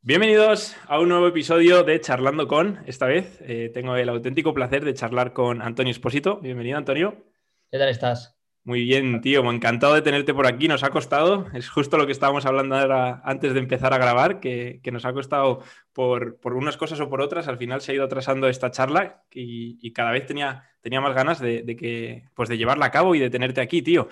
Bienvenidos a un nuevo episodio de Charlando con. Esta vez eh, tengo el auténtico placer de charlar con Antonio Esposito. Bienvenido, Antonio. ¿Qué tal estás? Muy bien, tío. Encantado de tenerte por aquí. Nos ha costado, es justo lo que estábamos hablando ahora antes de empezar a grabar, que, nos ha costado por, unas cosas o por otras. Al final se ha ido atrasando esta charla y, cada vez tenía, tenía más ganas de, de, que, pues de llevarla a cabo y de tenerte aquí, tío.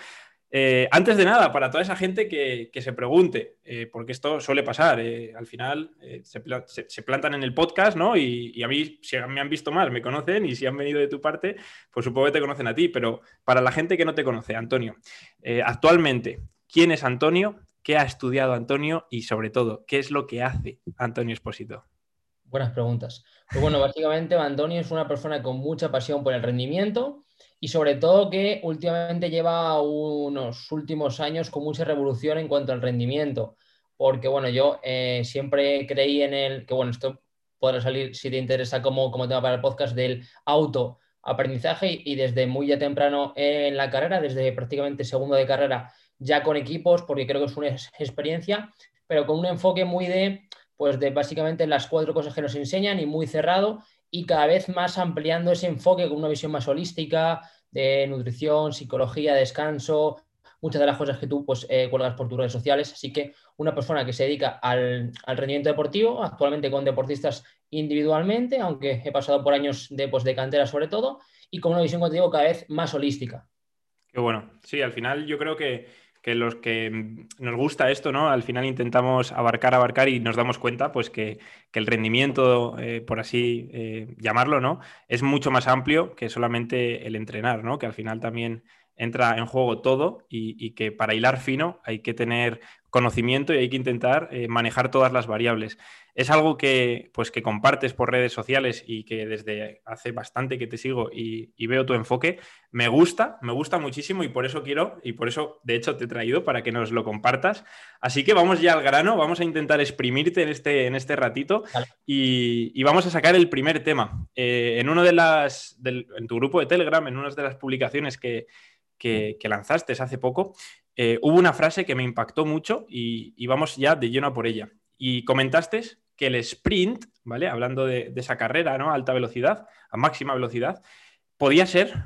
Eh, antes de nada, para toda esa gente que, se pregunte, eh, porque esto suele pasar, eh, al final se, plantan en el podcast, ¿no? Y, a mí, si me han visto más, me conocen, y si han venido de tu parte, pues supongo que te conocen a ti, pero para la gente que no te conoce, Antonio, actualmente, ¿quién es Antonio? ¿Qué ha estudiado Antonio? Y sobre todo, ¿qué es lo que hace Antonio Esposito? Buenas preguntas. Pues bueno, básicamente Antonio es una persona con mucha pasión por el rendimiento y sobre todo que últimamente lleva unos últimos años con mucha revolución en cuanto al rendimiento, porque bueno, yo eh, siempre creí en el, que bueno, esto podrá salir si te interesa como, como tema para el podcast del autoaprendizaje y desde muy ya temprano en la carrera, desde prácticamente segundo de carrera, ya con equipos, porque creo que es una experiencia, pero con un enfoque muy de, pues de básicamente las cuatro cosas que nos enseñan y muy cerrado y cada vez más ampliando ese enfoque con una visión más holística de nutrición, psicología, descanso, muchas de las cosas que tú pues, eh, cuelgas por tus redes sociales. Así que una persona que se dedica al, rendimiento deportivo, actualmente con deportistas individualmente, aunque he pasado por años de, pues, de cantera sobre todo, y con una visión, como digo, cada vez más holística. Qué bueno. Sí, al final yo creo que que los que mm, nos gusta esto, ¿no? Al final intentamos abarcar, abarcar y nos damos cuenta, pues, que, el rendimiento, eh, por así eh, llamarlo, ¿no? Es mucho más amplio que solamente el entrenar, ¿no? Que al final también entra en juego todo y, que para hilar fino hay que tener conocimiento y hay que intentar eh, manejar todas las variables. Es algo que, pues, que compartes por redes sociales y que desde hace bastante que te sigo y, veo tu enfoque. Me gusta, me gusta muchísimo y por eso quiero, y por eso de hecho te he traído para que nos lo compartas. Así que vamos ya al grano, vamos a intentar exprimirte en este, en este ratito y, vamos a sacar el primer tema. Eh, en uno de las, en tu grupo de Telegram, en una de las publicaciones que, que, lanzaste hace poco, eh, hubo una frase que me impactó mucho y, vamos ya de lleno a por ella. Y comentaste que el sprint, ¿vale? Hablando de, esa carrera, ¿no? A alta velocidad, a máxima velocidad, podía ser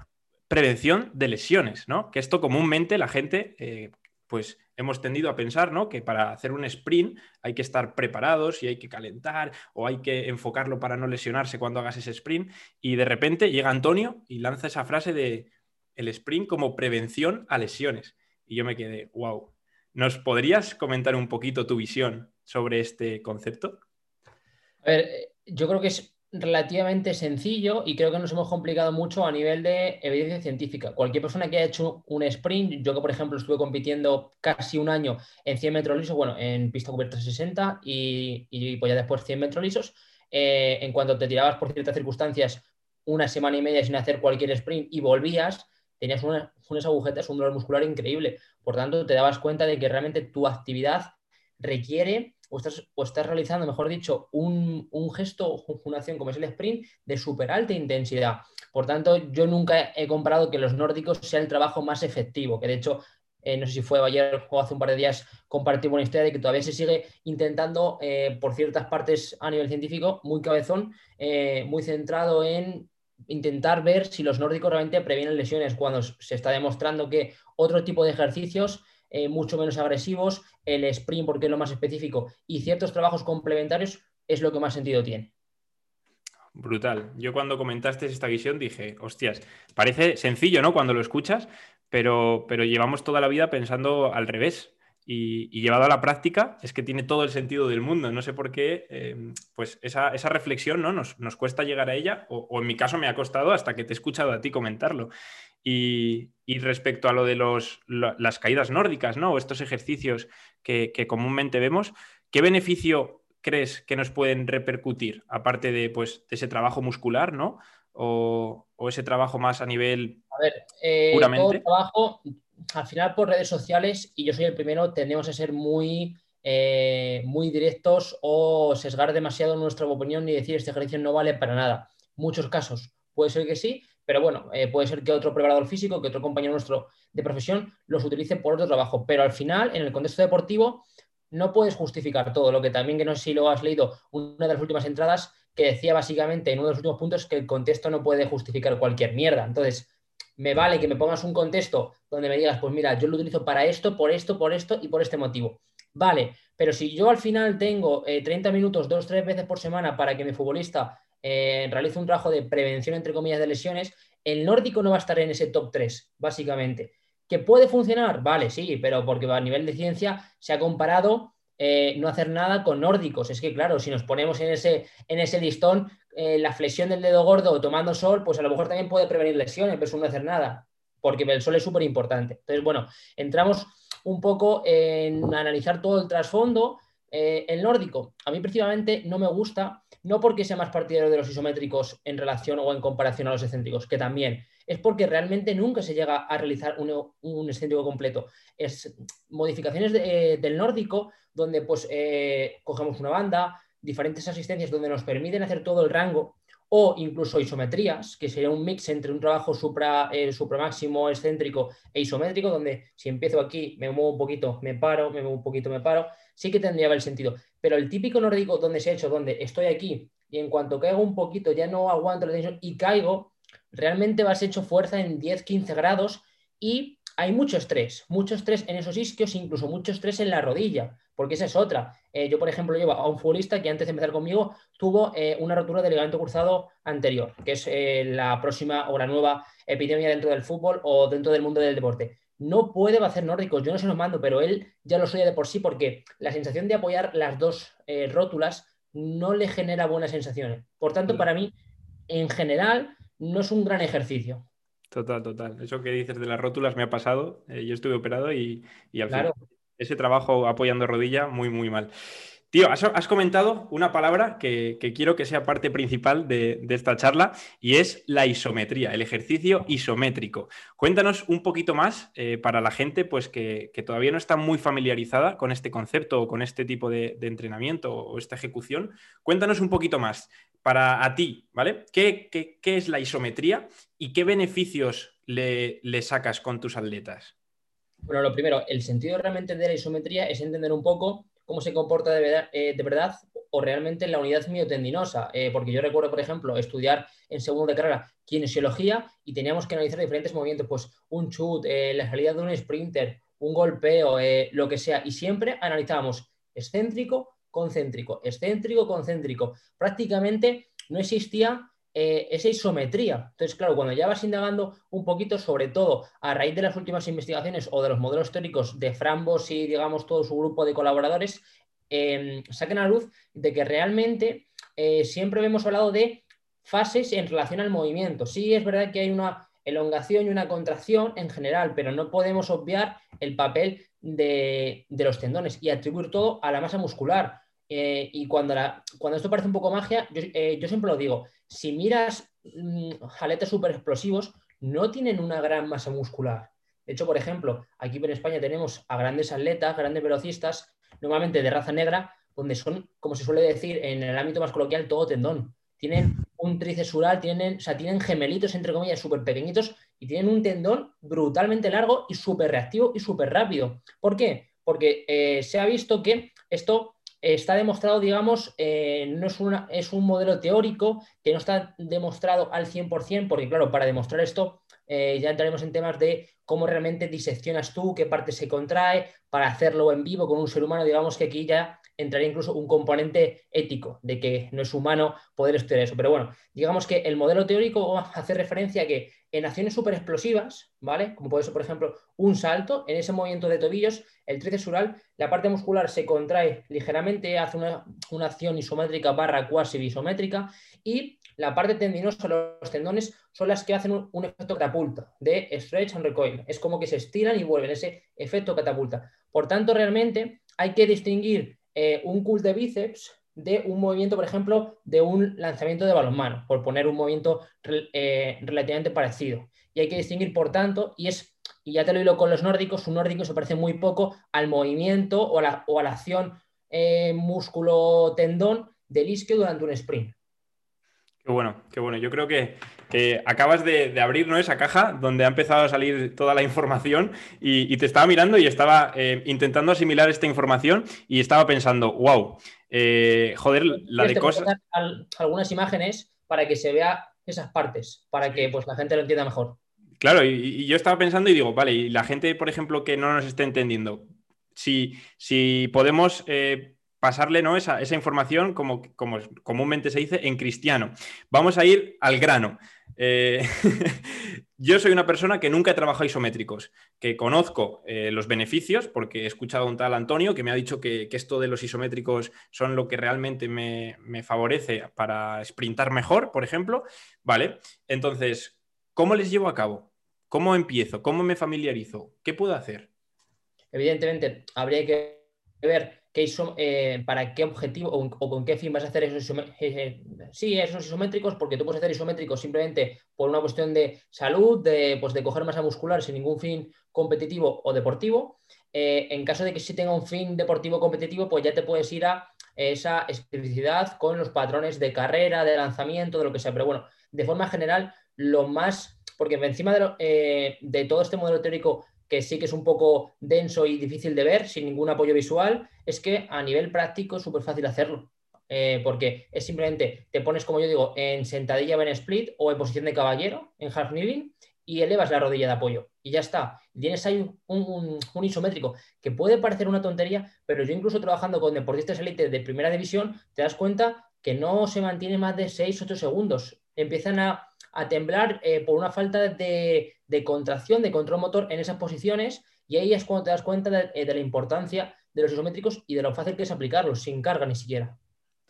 prevención de lesiones, ¿no? Que esto comúnmente la gente, eh, pues hemos tendido a pensar, ¿no? Que para hacer un sprint hay que estar preparados y hay que calentar o hay que enfocarlo para no lesionarse cuando hagas ese sprint. Y de repente llega Antonio y lanza esa frase de el sprint como prevención a lesiones. Y yo me quedé, wow. ¿Nos podrías comentar un poquito tu visión sobre este concepto? A ver, eh, yo creo que es relativamente sencillo y creo que nos hemos complicado mucho a nivel de evidencia científica. Cualquier persona que haya hecho un sprint, yo que por ejemplo estuve compitiendo casi un año en 100 metros lisos, bueno, en pista cubierta 60 y, y pues ya después 100 metros lisos, eh, en cuanto te tirabas por ciertas circunstancias una semana y media sin hacer cualquier sprint y volvías, tenías unas agujetas, un dolor muscular increíble. Por tanto, te dabas cuenta de que realmente tu actividad requiere o estás, o estás realizando, mejor dicho, un, gesto, una acción como es el sprint de súper alta intensidad. Por tanto, yo nunca he comprado que los nórdicos sea el trabajo más efectivo, que de hecho, eh, no sé si fue ayer o hace un par de días, compartimos una historia de que todavía se sigue intentando, eh, por ciertas partes a nivel científico, muy cabezón, eh, muy centrado en intentar ver si los nórdicos realmente previenen lesiones cuando se está demostrando que otro tipo de ejercicios eh, mucho menos agresivos, el sprint porque es lo más específico y ciertos trabajos complementarios es lo que más sentido tiene. Brutal. Yo cuando comentaste esta visión dije, hostias, parece sencillo, ¿no? Cuando lo escuchas, pero, pero llevamos toda la vida pensando al revés y, llevado a la práctica es que tiene todo el sentido del mundo. No sé por qué, eh, pues esa, reflexión ¿no? Nos, cuesta llegar a ella, o, en mi caso me ha costado hasta que te he escuchado a ti comentarlo. Y, respecto a lo de los, las caídas nórdicas, ¿no? O estos ejercicios que, comúnmente vemos, ¿qué beneficio crees que nos pueden repercutir, aparte de, pues, ese trabajo muscular, ¿no? O, ese trabajo más a nivel a ver, eh, puramente. trabajo al final por redes sociales, y yo soy el primero, tendemos a ser muy, eh, muy directos o sesgar demasiado nuestra opinión y decir este ejercicio no vale para nada. Muchos casos puede ser que sí, pero bueno, eh, puede ser que otro preparador físico, que otro compañero nuestro de profesión los utilice por otro trabajo. Pero al final, en el contexto deportivo, no puedes justificar todo. Lo que también, que no sé si lo has leído, una de las últimas entradas que decía básicamente en uno de los últimos puntos que el contexto no puede justificar cualquier mierda. Entonces, me vale que me pongas un contexto donde me digas, pues mira, yo lo utilizo para esto, por esto, por esto y por este motivo. Vale, pero si yo al final tengo 30 eh, minutos, dos, tres veces por semana para que mi futbolista eh, realice un trabajo de prevención, entre comillas, de lesiones, el nórdico no va a estar en ese top 3, básicamente. ¿Que puede funcionar? Vale, sí, pero porque a nivel de ciencia se ha comparado eh, no hacer nada con nórdicos. Es que, claro, si nos ponemos en ese, en ese listón, eh, la flexión del dedo gordo tomando sol, pues a lo mejor también puede prevenir lesiones, eso no hacer nada, porque el sol es súper importante. Entonces, bueno, entramos un poco en analizar todo el trasfondo. Eh, el nórdico, a mí precisamente no me gusta, no porque sea más partidario de los isométricos en relación o en comparación a los excéntricos, que también, es porque realmente nunca se llega a realizar un, un completo. Es modificaciones eh, del nórdico donde pues cogemos una banda, diferentes asistencias donde nos permiten hacer todo el rango o incluso isometrías, que sería un mix entre un trabajo supra, eh, máximo excéntrico e isométrico, donde si empiezo aquí, me muevo un poquito, me paro, me muevo un poquito, me paro, sí que tendría el sentido. Pero el típico nórdico donde se ha hecho, donde estoy aquí y en cuanto caigo un poquito ya no aguanto la tensión y caigo, realmente vas hecho fuerza en 10-15 grados y hay mucho estrés, mucho estrés en esos isquios, incluso mucho estrés en la rodilla, porque esa es otra. Eh, yo, por ejemplo, llevo a un futbolista que antes de empezar conmigo tuvo eh, una rotura del ligamento cruzado anterior, que es eh, la próxima o la nueva epidemia dentro del fútbol o dentro del mundo del deporte. No puede hacer nórdicos, yo no se los mando, pero él ya lo soy de por sí porque la sensación de apoyar las dos rótulas no le genera buenas sensaciones. Por tanto, para mí, en general, no es un gran ejercicio. Total, total. Eso que dices de las rótulas me ha pasado. Eh, yo estuve operado y, al final ese trabajo apoyando rodilla, muy, muy mal. Tío, has, comentado una palabra que, quiero que sea parte principal de, esta charla y es la isometría, el ejercicio isométrico. Cuéntanos un poquito más eh, para la gente pues, que, todavía no está muy familiarizada con este concepto o con este tipo de, entrenamiento o esta ejecución. Cuéntanos un poquito más para a ti, ¿vale? ¿Qué, es la isometría y qué beneficios le, sacas con tus atletas? Bueno, lo primero, el sentido realmente de la isometría es entender un poco cómo se comporta eh, de verdad, o realmente en la unidad miotendinosa. Eh, porque yo recuerdo, por ejemplo, estudiar en segundo de carrera kinesiología y teníamos que analizar diferentes movimientos, pues un chut, eh, la salida de un sprinter, un golpeo, lo que sea, y siempre analizábamos excéntrico, concéntrico, excéntrico, concéntrico. Prácticamente no existía esa isometría. Entonces, claro, cuando ya vas indagando un poquito, sobre todo a raíz de las últimas investigaciones o de los modelos teóricos de Frambos y, digamos, todo su grupo de colaboradores, eh, saquen a luz de que realmente eh, siempre hemos hablado de fases en relación al movimiento. Sí, es verdad que hay una elongación y una contracción en general, pero no podemos obviar el papel de, los tendones y atribuir todo a la masa muscular. Eh, y cuando, cuando esto parece un poco magia, yo siempre lo digo, si miras mm, jaletes super explosivos, no tienen una gran masa muscular. De hecho, por ejemplo, aquí en España tenemos a grandes atletas, grandes velocistas, normalmente de raza negra, donde son, como se suele decir en el ámbito más coloquial, todo tendón. Tienen un tríceps tienen, o sea, tienen gemelitos, entre comillas, súper pequeñitos y tienen un tendón brutalmente largo y súper reactivo y súper rápido. ¿Por qué? Porque eh, se ha visto que esto está demostrado, digamos, eh, no es, una, es un modelo teórico que no está demostrado al 100%, porque claro, para demostrar esto eh, ya entraremos en temas de cómo realmente diseccionas tú, qué parte se contrae, para hacerlo en vivo con un ser humano, digamos que aquí ya entraría incluso un componente ético de que no es humano poder estudiar eso. Pero bueno, digamos que el modelo teórico hace referencia a que en acciones súper explosivas, ¿vale? Como puede ser, por ejemplo, un salto, en ese movimiento de tobillos, el tríceps la parte muscular se contrae ligeramente, hace una, acción isométrica barra cuasi isométrica y la parte tendinosa, los tendones, son las que hacen un, efecto catapulta de stretch and recoil. Es como que se estiran y vuelven, ese efecto catapulta. Por tanto, realmente hay que distinguir eh, un cool de bíceps de un movimiento, por ejemplo, de un lanzamiento de balonmano, por poner un movimiento eh, relativamente parecido. Y hay que distinguir, por tanto, y es, y ya te lo digo con los nórdicos, un nórdico se parece muy poco al movimiento o a la, o a la acción eh, músculo-tendón del isquio durante un sprint. Qué bueno, qué bueno. Yo creo que, acabas de, abrir ¿no? esa caja donde ha empezado a salir toda la información y, te estaba mirando y estaba eh, intentando asimilar esta información y estaba pensando, wow, eh, joder, la de cosas... Algunas imágenes para que se vea esas partes, para que pues, la gente lo entienda mejor. Claro, y, yo estaba pensando y digo, vale, y la gente, por ejemplo, que no nos esté entendiendo, si, si podemos... Eh, pasarle ¿no? esa, información, como, como, comúnmente se dice, en cristiano. Vamos a ir al grano. Eh, yo soy una persona que nunca he trabajado isométricos, que conozco eh, los beneficios, porque he escuchado a un tal Antonio que me ha dicho que, esto de los isométricos son lo que realmente me, me, favorece para sprintar mejor, por ejemplo. Vale, entonces, ¿cómo les llevo a cabo? ¿Cómo empiezo? ¿Cómo me familiarizo? ¿Qué puedo hacer? Evidentemente, habría que ver eh, para qué objetivo o, con qué fin vas a hacer esos isométricos. Eh, eh, sí, esos isométricos, porque tú puedes hacer isométricos simplemente por una cuestión de salud, de, pues, de coger masa muscular sin ningún fin competitivo o deportivo. en caso de que sí tenga un fin deportivo competitivo, pues ya te puedes ir a esa especificidad con los patrones de carrera, de lanzamiento, de lo que sea. Pero bueno, de forma general, lo más, porque encima de, de todo este modelo teórico que sí que es un poco denso y difícil de ver, sin ningún apoyo visual, es que a nivel práctico es súper fácil hacerlo. Eh, porque es simplemente, te pones, como yo digo, en sentadilla en split o en posición de caballero, en half kneeling, y elevas la rodilla de apoyo. Y ya está. Tienes ahí un, isométrico que puede parecer una tontería, pero yo incluso trabajando con deportistas élite de primera división, te das cuenta que no se mantiene más de 6-8 segundos. Empiezan a a temblar eh, por una falta de, contracción, de control motor en esas posiciones, y ahí es cuando te das cuenta eh, de, la importancia de los isométricos y de lo fácil que es aplicarlos, sin carga ni siquiera.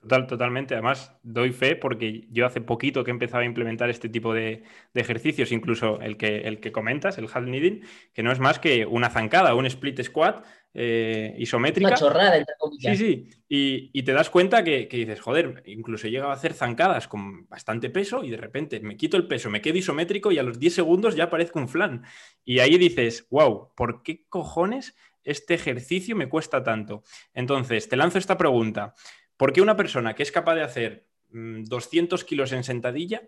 Total, totalmente. Además, doy fe porque yo hace poquito que he empezado a implementar este tipo de, ejercicios, incluso el que, el que comentas, el half kneading, que no es más que una zancada, un split squat eh, isométrica. Una chorrada, entre Sí, sí. Y, te das cuenta que, dices, joder, incluso he llegado a hacer zancadas con bastante peso y de repente me quito el peso, me quedo isométrico y a los 10 segundos ya parezco un flan. Y ahí dices, wow, ¿por qué cojones este ejercicio me cuesta tanto? Entonces, te lanzo esta pregunta. ¿Por qué una persona que es capaz de hacer 200 mm, kilos en sentadilla,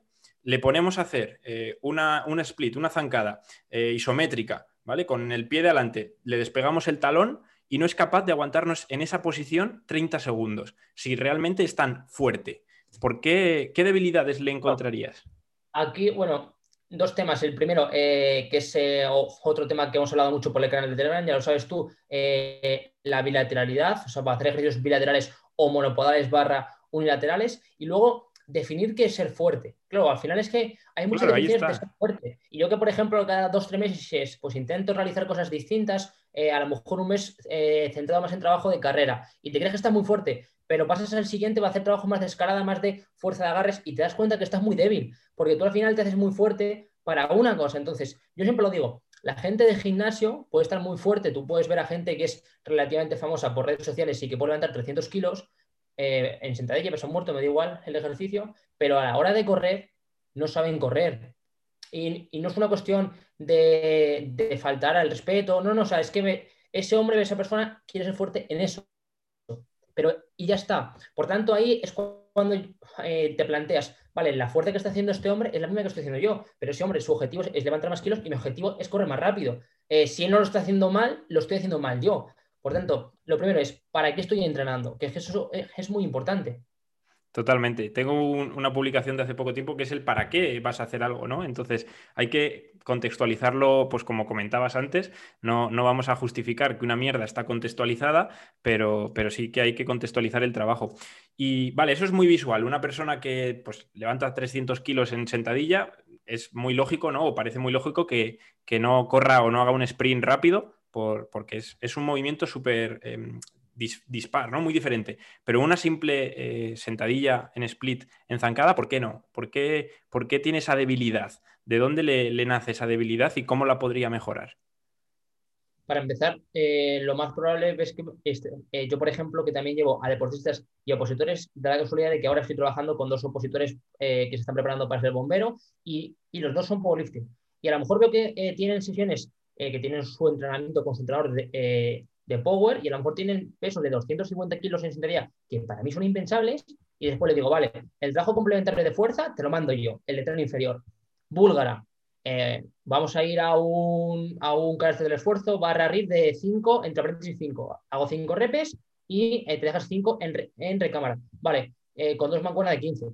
le ponemos a hacer eh, una, split, una zancada eh, isométrica, ¿vale? Con el pie de adelante, le despegamos el talón y no es capaz de aguantarnos en esa posición 30 segundos, si realmente es tan fuerte. ¿Por qué, qué debilidades le encontrarías? Aquí, bueno, dos temas. El primero, eh, que es eh, otro tema que hemos hablado mucho por el canal de Telegram, ya lo sabes tú, eh, la bilateralidad, o sea, para hacer ejercicios bilaterales o monopodales barra unilaterales. Y luego, definir qué es ser fuerte. Claro, al final es que hay muchas claro, de ser fuerte. Y yo que, por ejemplo, cada dos, tres meses, pues intento realizar cosas distintas, eh, a lo mejor un mes eh, centrado más en trabajo de carrera, y te crees que estás muy fuerte, pero pasas al siguiente, va a hacer trabajo más de escalada, más de fuerza de agarres, y te das cuenta que estás muy débil, porque tú al final te haces muy fuerte para una cosa. Entonces, yo siempre lo digo, la gente de gimnasio puede estar muy fuerte, tú puedes ver a gente que es relativamente famosa por redes sociales y que puede levantar 300 kilos, eh, en sentadilla, peso muerto, me da igual el ejercicio, pero a la hora de correr no saben correr. Y, no es una cuestión de, faltar al respeto, no, no, o sea, es que ese hombre, esa persona quiere ser fuerte en eso. Pero, y ya está. Por tanto, ahí es cuando eh, te planteas, vale, la fuerza que está haciendo este hombre es la misma que estoy haciendo yo, pero ese hombre, su objetivo es, levantar más kilos y mi objetivo es correr más rápido. Eh, si él no lo está haciendo mal, lo estoy haciendo mal yo. Por tanto, lo primero es, ¿para qué estoy entrenando? Que es que eso es muy importante. Totalmente. Tengo una publicación de hace poco tiempo que es el para qué vas a hacer algo, ¿no? Entonces hay que contextualizarlo, pues como comentabas antes, no, no vamos a justificar que una mierda está contextualizada, pero, pero sí que hay que contextualizar el trabajo. Y vale, eso es muy visual. Una persona que pues, levanta 300 kilos en sentadilla, es muy lógico, ¿no? O parece muy lógico que, que no corra o no haga un sprint rápido, porque es, un movimiento súper em, dispar, ¿no? Muy diferente. Pero una simple eh, sentadilla en split en zancada, ¿por qué no? ¿Por qué, por qué tiene esa debilidad? ¿De dónde le, nace esa debilidad y cómo la podría mejorar? Para empezar, eh, lo más probable es que este, eh, yo, por ejemplo, que también llevo a deportistas y opositores, da la casualidad de que ahora estoy trabajando con dos opositores que se están preparando para ser bombero y, y los dos son powerlifting. Y a lo mejor veo que tienen sesiones que tienen su entrenamiento concentrador de, de power y a lo mejor tienen peso de 250 kilos en sentadilla, que para mí son impensables, y después le digo, vale, el trabajo complementario de fuerza te lo mando yo, el de tren inferior. Búlgara, eh, vamos a ir a un, a un carácter del esfuerzo, barra RIP de 5, entre paréntesis 5. Hago 5 repes y eh, te dejas 5 en, en, recámara. Vale, eh, con dos mancuernas de 15.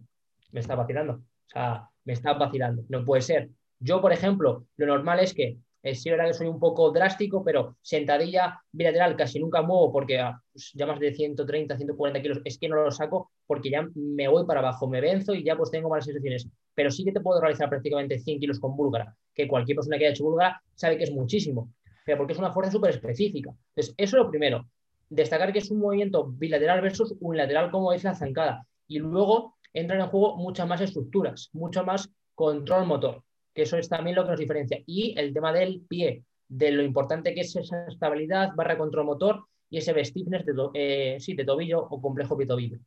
Me está vacilando. O sea, me está vacilando. No puede ser. Yo, por ejemplo, lo normal es que eh, sí, verdad que soy un poco drástico, pero sentadilla bilateral casi nunca muevo porque ah, pues, ya más de 130, 140 kilos es que no lo saco porque ya me voy para abajo, me venzo y ya pues tengo malas sensaciones. Pero sí que te puedo realizar prácticamente 100 kilos con búlgara, que cualquier persona que haya hecho búlgara sabe que es muchísimo, pero porque es una fuerza súper específica. Entonces, eso es lo primero. Destacar que es un movimiento bilateral versus unilateral como es la zancada. Y luego entran en juego muchas más estructuras, mucho más control motor que eso es también lo que nos diferencia. Y el tema del pie, de lo importante que es esa estabilidad barra control motor y ese stiffness de, eh, sí, de tobillo o complejo pie-tobillo.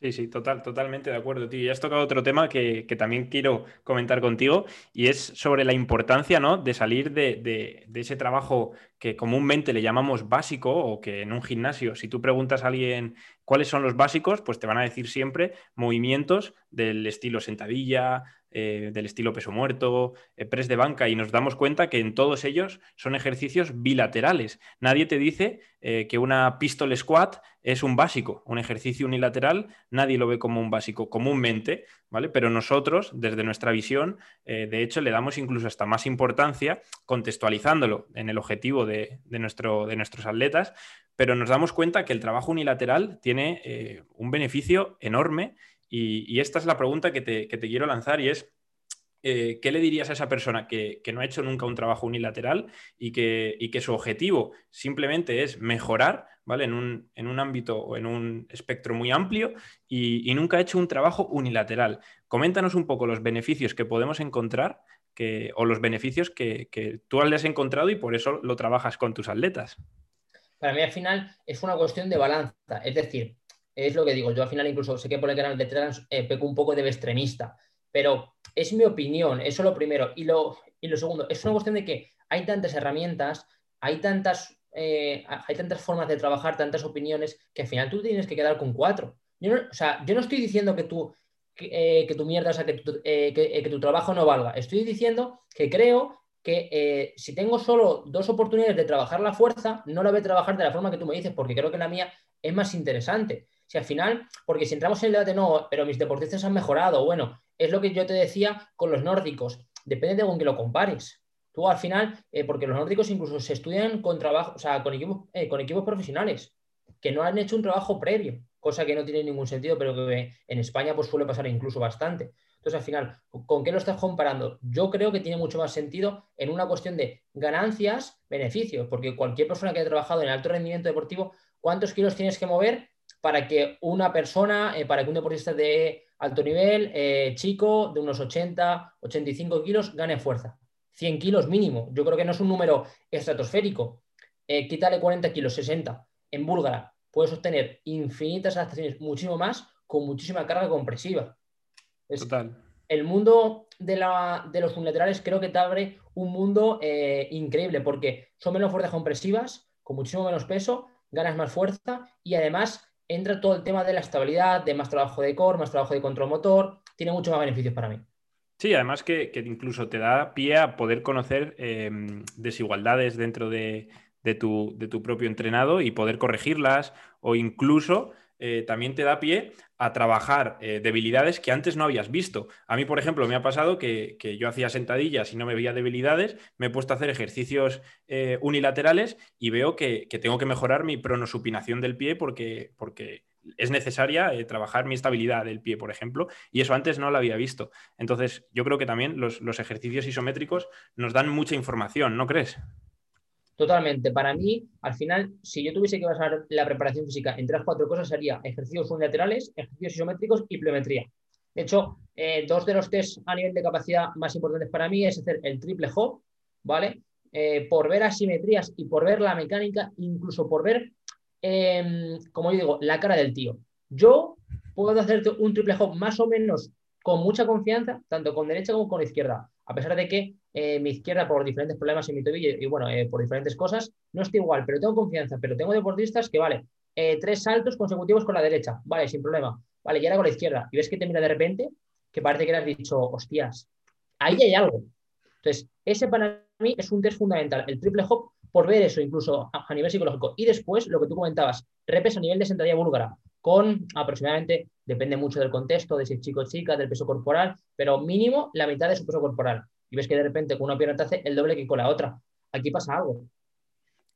Sí, sí, total, totalmente de acuerdo, tío. Y has tocado otro tema que, también quiero comentar contigo y es sobre la importancia ¿no? de salir de, ese trabajo que comúnmente le llamamos básico o que en un gimnasio, si tú preguntas a alguien cuáles son los básicos, pues te van a decir siempre movimientos del estilo sentadilla, eh, del estilo peso muerto, eh, press de banca, y nos damos cuenta que en todos ellos son ejercicios bilaterales. Nadie te dice eh, que una pistol squat es un básico, un ejercicio unilateral, nadie lo ve como un básico comúnmente, ¿vale? Pero nosotros, desde nuestra visión, de hecho, le damos incluso hasta más importancia contextualizándolo en el objetivo de, nuestro, de nuestros atletas, pero nos damos cuenta que el trabajo unilateral tiene un beneficio enorme y, esta es la pregunta que te, quiero lanzar y es, eh, ¿qué le dirías a esa persona que, no ha hecho nunca un trabajo unilateral y que, que su objetivo simplemente es mejorar ¿vale? en, un, en un ámbito o en un espectro muy amplio y, nunca ha hecho un trabajo unilateral? Coméntanos un poco los beneficios que podemos encontrar que, o los beneficios que, que tú has encontrado y por eso lo trabajas con tus atletas. Para mí al final es una cuestión de balanza, es decir, es lo que digo, yo al final incluso sé que por el canal de trans eh, peco un poco de extremista, pero es mi opinión, eso lo primero. Y lo, y lo segundo, es una cuestión de que hay tantas herramientas, hay tantas, eh, hay tantas formas de trabajar, tantas opiniones, que al final tú tienes que quedar con cuatro. Yo no, o sea, yo no estoy diciendo que tú que, eh, tu mierda, o sea, que tu, que tu, trabajo no valga. Estoy diciendo que creo que si tengo solo dos oportunidades de trabajar la fuerza, no la voy a trabajar de la forma que tú me dices, porque creo que la mía es más interesante. Si al final, porque si entramos en el debate, no, pero mis deportistas han mejorado, bueno, es lo que yo te decía con los nórdicos, depende de con que lo compares. Tú al final, eh, porque los nórdicos incluso se estudian con trabajo, o sea, con equipos, eh, con equipos profesionales, que no han hecho un trabajo previo, cosa que no tiene ningún sentido, pero que en España pues suele pasar incluso bastante. Entonces, al final, ¿con qué lo estás comparando? Yo creo que tiene mucho más sentido en una cuestión de ganancias, beneficios, porque cualquier persona que haya trabajado en alto rendimiento deportivo, ¿cuántos kilos tienes que mover para que una persona, eh, para que un deportista de alto nivel, eh, chico, de unos 80, 85 kilos, gane fuerza. 100 kilos mínimo. Yo creo que no es un número estratosférico. Eh, quítale 40 kilos, 60. En búlgara puedes obtener infinitas adaptaciones, muchísimo más, con muchísima carga compresiva. Total. El mundo de, la, de, los unilaterales creo que te abre un mundo increíble porque son menos fuerzas compresivas, con muchísimo menos peso, ganas más fuerza y además entra todo el tema de la estabilidad, de más trabajo de core, más trabajo de control motor, tiene mucho más beneficios para mí. Sí, además que, incluso te da pie a poder conocer eh, desigualdades dentro de, tu, de, tu, propio entrenado y poder corregirlas o incluso eh, también te da pie a trabajar eh, debilidades que antes no habías visto. A mí, por ejemplo, me ha pasado que, yo hacía sentadillas y no me veía debilidades, me he puesto a hacer ejercicios eh, unilaterales y veo que, tengo que mejorar mi pronosupinación del pie porque, porque es necesaria trabajar mi estabilidad del pie, por ejemplo, y eso antes no lo había visto. Entonces, yo creo que también los, los ejercicios isométricos nos dan mucha información, ¿no crees? Totalmente. Para mí, al final, si yo tuviese que basar la preparación física en tres cuatro cosas, sería ejercicios unilaterales, ejercicios isométricos y pliometría. De hecho, eh, dos de los test a nivel de capacidad más importantes para mí es hacer el triple hop, ¿vale? Eh, por ver asimetrías y por ver la mecánica, incluso por ver, em, como yo digo, la cara del tío. Yo puedo hacerte un triple hop más o menos con mucha confianza, tanto con derecha como con izquierda, a pesar de que eh, mi izquierda por diferentes problemas en mi tobillo y bueno, eh, por diferentes cosas, no estoy igual, pero tengo confianza, pero tengo deportistas que, vale, eh, tres saltos consecutivos con la derecha, vale, sin problema. vale, y ahora con la izquierda, y ves que te mira de repente, que parece que le has dicho, hostias, ahí hay algo. Entonces, ese para mí es un test fundamental, el triple hop, por ver eso incluso a, nivel psicológico. Y después, lo que tú comentabas, repes a nivel de sentadilla búlgara, con aproximadamente, depende mucho del contexto, de si es chico o chica, del peso corporal, pero mínimo la mitad de su peso corporal. Y ves que de repente con una pierna te hace el doble que con la otra. Aquí pasa algo.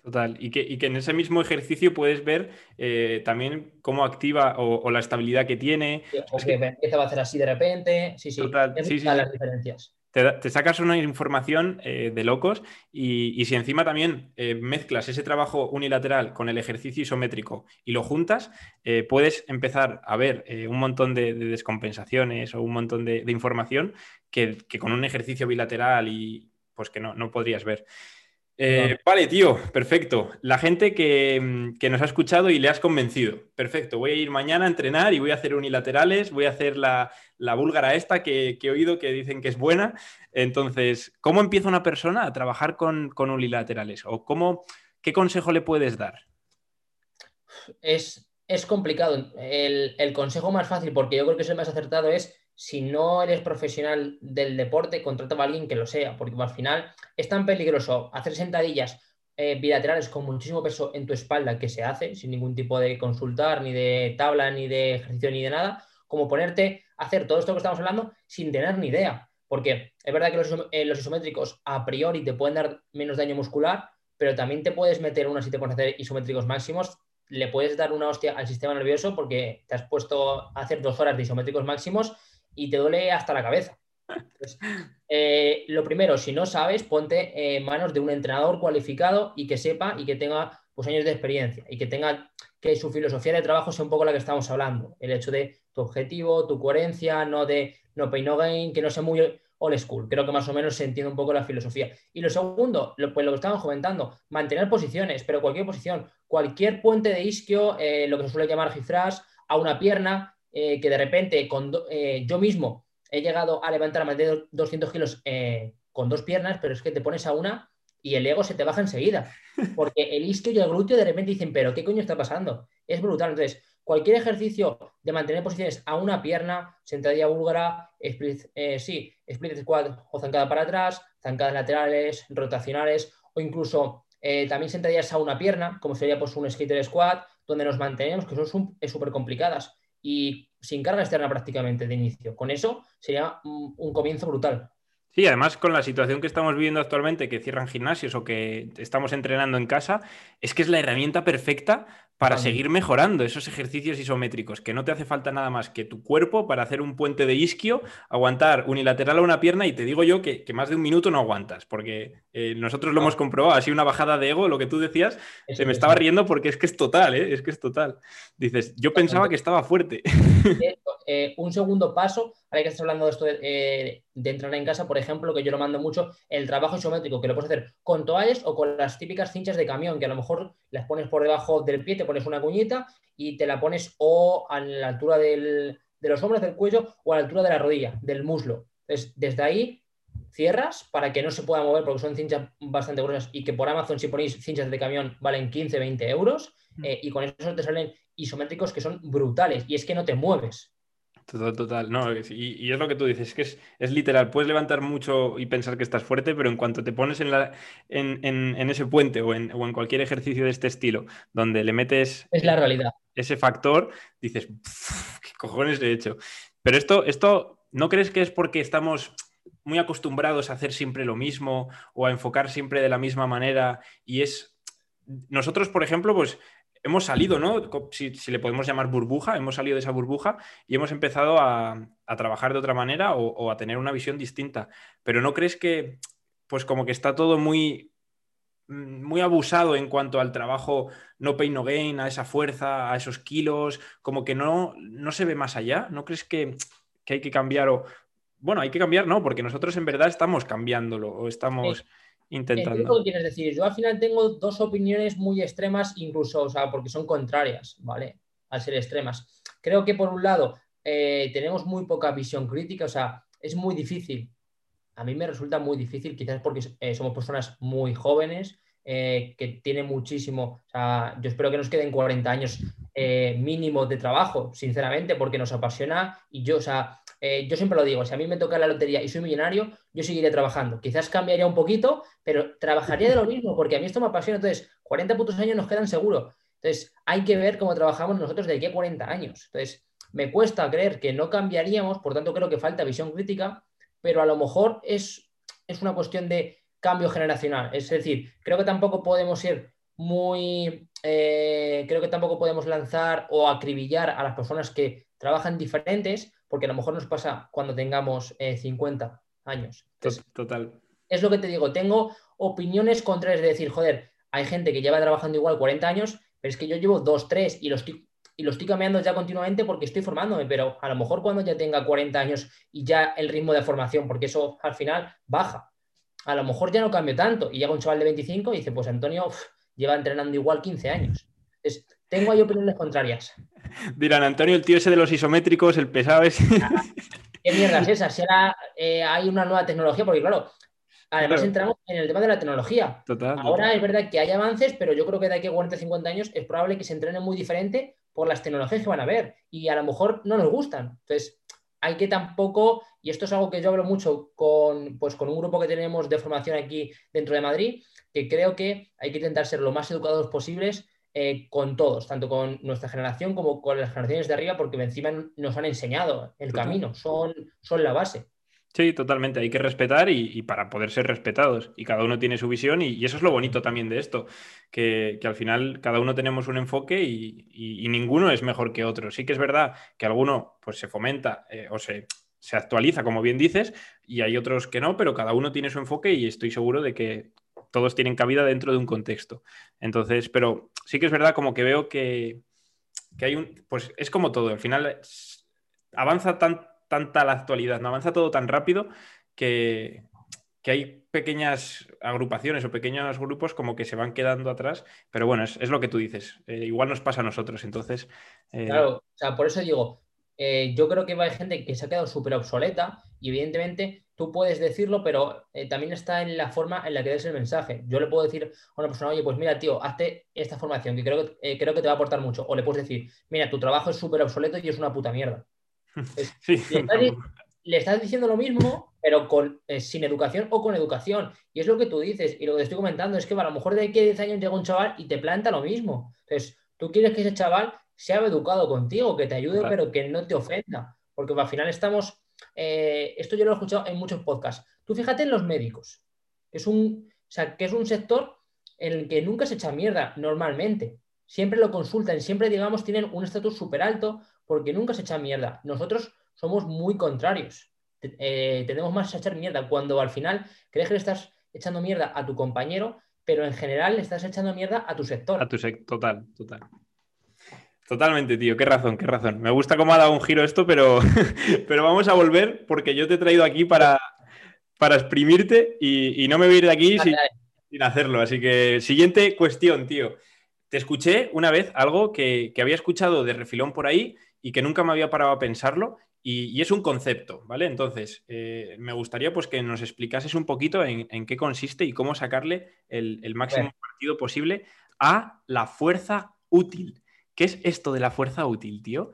Total, y que, en ese mismo ejercicio puedes ver eh, también cómo activa o, la estabilidad que tiene. o que, empieza a hacer así de repente. Sí, sí, Total, sí, sí, las diferencias. Te, sacas una información eh, de locos y, si encima también eh, mezclas ese trabajo unilateral con el ejercicio isométrico y lo juntas, puedes empezar a ver un montón de, descompensaciones o un montón de, información que, con un ejercicio bilateral y pues que no, no podrías ver. Eh, vale, tío, perfecto. La gente mm, que, nos ha escuchado y le has convencido. Perfecto, voy a ir mañana a entrenar y voy a hacer unilaterales, voy a hacer la, búlgara esta que, he oído que dicen que es buena. Entonces, ¿cómo empieza una persona a trabajar con, unilaterales? ¿O cómo, qué consejo le puedes dar? Es, complicado. El, el consejo más fácil, porque yo creo que es el más acertado, es si no eres profesional del deporte, contrata a alguien que lo sea, porque al final es tan peligroso hacer sentadillas eh, bilaterales con muchísimo peso en tu espalda que se hace sin ningún tipo de consultar, ni de tabla, ni de ejercicio, ni de nada, como ponerte a hacer todo esto que estamos hablando sin tener ni idea. Porque es verdad que los, eh, isométricos a priori te pueden dar menos daño muscular, pero también te puedes meter una si te pones a hacer isométricos máximos, le puedes dar una hostia al sistema nervioso porque te has puesto a hacer dos horas de isométricos máximos y te duele hasta la cabeza. Eh, lo primero, si no sabes, ponte en manos de un entrenador cualificado y que sepa y que tenga pues, años de experiencia y que tenga que su filosofía de trabajo sea un poco la que estamos hablando. El hecho de tu objetivo, tu coherencia, no de no pay no gain, que no sea muy old school. Creo que más o menos se entiende un poco la filosofía. Y lo segundo, lo, pues lo que estamos comentando, mantener posiciones, pero cualquier posición, cualquier puente de isquio, eh, lo que se suele llamar gifras, a una pierna, eh, que de repente con eh, yo mismo he llegado a levantar más de 200 kilos eh, con dos piernas, pero es que te pones a una y el ego se te baja enseguida. Porque el isquio y el glúteo de repente dicen, pero ¿qué coño está pasando? Es brutal. Entonces, cualquier ejercicio de mantener posiciones a una pierna, sentadilla búlgara, split, sí, split squat o zancada para atrás, zancadas laterales, rotacionales o incluso también sentadillas a una pierna, como sería pues un skater squat, donde nos mantenemos, que son súper complicadas y sin carga externa prácticamente de inicio. Con eso sería un, comienzo brutal. Sí, además con la situación que estamos viviendo actualmente, que cierran gimnasios o que estamos entrenando en casa, es que es la herramienta perfecta para seguir mejorando esos ejercicios isométricos, que no te hace falta nada más que tu cuerpo para hacer un puente de isquio, aguantar unilateral a una pierna y te digo yo que, más de un minuto no aguantas, porque eh, nosotros lo hemos comprobado, así una bajada de ego, lo que tú decías, se me estaba riendo porque es que es total, ¿eh? es que es total. Dices, yo pensaba que estaba fuerte. Eh, un segundo paso, ahora que estás hablando de esto de, de, entrenar en casa, por ejemplo, que yo lo mando mucho, el trabajo isométrico, que lo puedes hacer con toallas o con las típicas cinchas de camión, que a lo mejor las pones por debajo del pie, te pones una cuñita y te la pones o a la altura de los hombros, del cuello o a la altura de la rodilla, del muslo. Entonces, desde ahí cierras para que no se pueda mover porque son cinchas bastante gruesas y que por Amazon si ponéis cinchas de camión valen 15, 20 euros mm. eh, y con eso te salen isométricos que son brutales y es que no te mueves. Total, total. No, y, es lo que tú dices, es que es, literal. Puedes levantar mucho y pensar que estás fuerte, pero en cuanto te pones en, la, en, ese puente o, en, cualquier ejercicio de este estilo, donde le metes es la realidad. ese factor, dices, ¿qué cojones he hecho? Pero esto, esto, ¿no crees que es porque estamos muy acostumbrados a hacer siempre lo mismo o a enfocar siempre de la misma manera? Y es. Nosotros, por ejemplo, pues hemos salido, ¿no? Si, le podemos llamar burbuja, hemos salido de esa burbuja y hemos empezado a, trabajar de otra manera o, a tener una visión distinta. Pero ¿no crees que, pues como que está todo muy, muy abusado en cuanto al trabajo no pain no gain, a esa fuerza, a esos kilos, como que no, no se ve más allá? ¿No crees que, hay que cambiar o... Bueno, hay que cambiar, no, porque nosotros en verdad estamos cambiándolo o estamos intentando. quieres decir. Yo al final tengo dos opiniones muy extremas, incluso, o sea, porque son contrarias, ¿vale? Al ser extremas. Creo que por un lado eh, tenemos muy poca visión crítica, o sea, es muy difícil. A mí me resulta muy difícil, quizás porque eh, somos personas muy jóvenes, eh, que tiene muchísimo. O sea, yo espero que nos queden 40 años eh, mínimo de trabajo, sinceramente, porque nos apasiona y yo, o sea, eh, yo siempre lo digo, si a mí me toca la lotería y soy millonario, yo seguiré trabajando. Quizás cambiaría un poquito, pero trabajaría de lo mismo, porque a mí esto me apasiona. Entonces, 40 putos años nos quedan seguro. Entonces, hay que ver cómo trabajamos nosotros de aquí a 40 años. Entonces, me cuesta creer que no cambiaríamos, por tanto creo que falta visión crítica, pero a lo mejor es, es una cuestión de cambio generacional. Es decir, creo que tampoco podemos ser muy, eh, creo que tampoco podemos lanzar o acribillar a las personas que trabajan diferentes, porque a lo mejor nos pasa cuando tengamos 50 eh, años. Total. Es lo que te digo, tengo opiniones contrarias de decir, joder, hay gente que lleva trabajando igual 40 años, pero es que yo llevo 2, 3 y lo estoy y lo estoy cambiando ya continuamente porque estoy formándome, pero a lo mejor cuando ya tenga 40 años y ya el ritmo de formación, porque eso al final baja, a lo mejor ya no cambio tanto y llega un chaval de 25 y dice, pues Antonio lleva entrenando igual 15 años. Tengo ahí opiniones contrarias. Dirán, Antonio, el tío ese de los isométricos, el pesado es... Ah, ¿Qué mierda es esa? Si ahora eh, hay una nueva tecnología, porque claro, además entramos en el tema de la tecnología. ahora es verdad que hay avances, pero yo creo que de aquí a 40 50 años es probable que se entrene muy diferente por las tecnologías que van a ver y a lo mejor no nos gustan. Entonces, hay que tampoco, y esto es algo que yo hablo mucho con, pues, con un grupo que tenemos de formación aquí dentro de Madrid, que creo que hay que intentar ser lo más educados posibles eh, con todos, tanto con nuestra generación como con las generaciones de arriba, porque encima nos han enseñado el camino, son, son la base. Sí, totalmente. Hay que respetar y, para poder ser respetados. Y cada uno tiene su visión y, eso es lo bonito también de esto, que, al final cada uno tenemos un enfoque y, ninguno es mejor que otro. Sí que es verdad que alguno pues, se fomenta eh, o se, se actualiza, como bien dices, y hay otros que no, pero cada uno tiene su enfoque y estoy seguro de que todos tienen cabida dentro de un contexto. Entonces, pero sí que es verdad como que veo que, hay un, pues es como todo, al final avanza tan, tanta la actualidad, no avanza todo tan rápido que, hay pequeñas agrupaciones o pequeños grupos como que se van quedando atrás, pero bueno, es, lo que tú dices, eh, igual nos pasa a nosotros, entonces... Eh, claro, o sea, por eso digo, eh, yo creo que hay gente que se ha quedado súper obsoleta y evidentemente tú puedes decirlo, pero eh, también está en la forma en la que des el mensaje. Yo le puedo decir a una persona, oye, pues mira, tío, hazte esta formación que creo que, eh, creo que te va a aportar mucho. O le puedes decir, mira, tu trabajo es súper obsoleto y es una puta mierda. le, estás, diciendo lo mismo, pero con, eh, sin educación o con educación. Y es lo que tú dices. Y lo que te estoy comentando es que a lo mejor de aquí a 10 años llega un chaval y te planta lo mismo. Entonces, tú quieres que ese chaval sea educado contigo, que te ayude, pero que no te ofenda. Porque al final estamos eh, esto yo lo he escuchado en muchos podcasts. Tú fíjate en los médicos, que es un, que es un sector en el que nunca se echa mierda normalmente. Siempre lo consultan, siempre, digamos, tienen un estatus súper alto porque nunca se echa mierda. Nosotros somos muy contrarios. Eh, tenemos más a echar mierda cuando al final crees que le estás echando mierda a tu compañero, pero en general le estás echando mierda a tu sector. A tu sector, total, total. Totalmente, tío, qué razón, qué razón. Me gusta cómo ha dado un giro esto, pero, pero vamos a volver porque yo te he traído aquí para, para exprimirte y, no me voy a ir de aquí sin, hacerlo. Así que, siguiente cuestión, tío. Te escuché una vez algo que, había escuchado de refilón por ahí y que nunca me había parado a pensarlo y, es un concepto, ¿vale? Entonces, eh, me gustaría pues que nos explicases un poquito en, qué consiste y cómo sacarle el, el máximo partido posible a la fuerza útil. ¿Qué es esto de la fuerza útil, tío?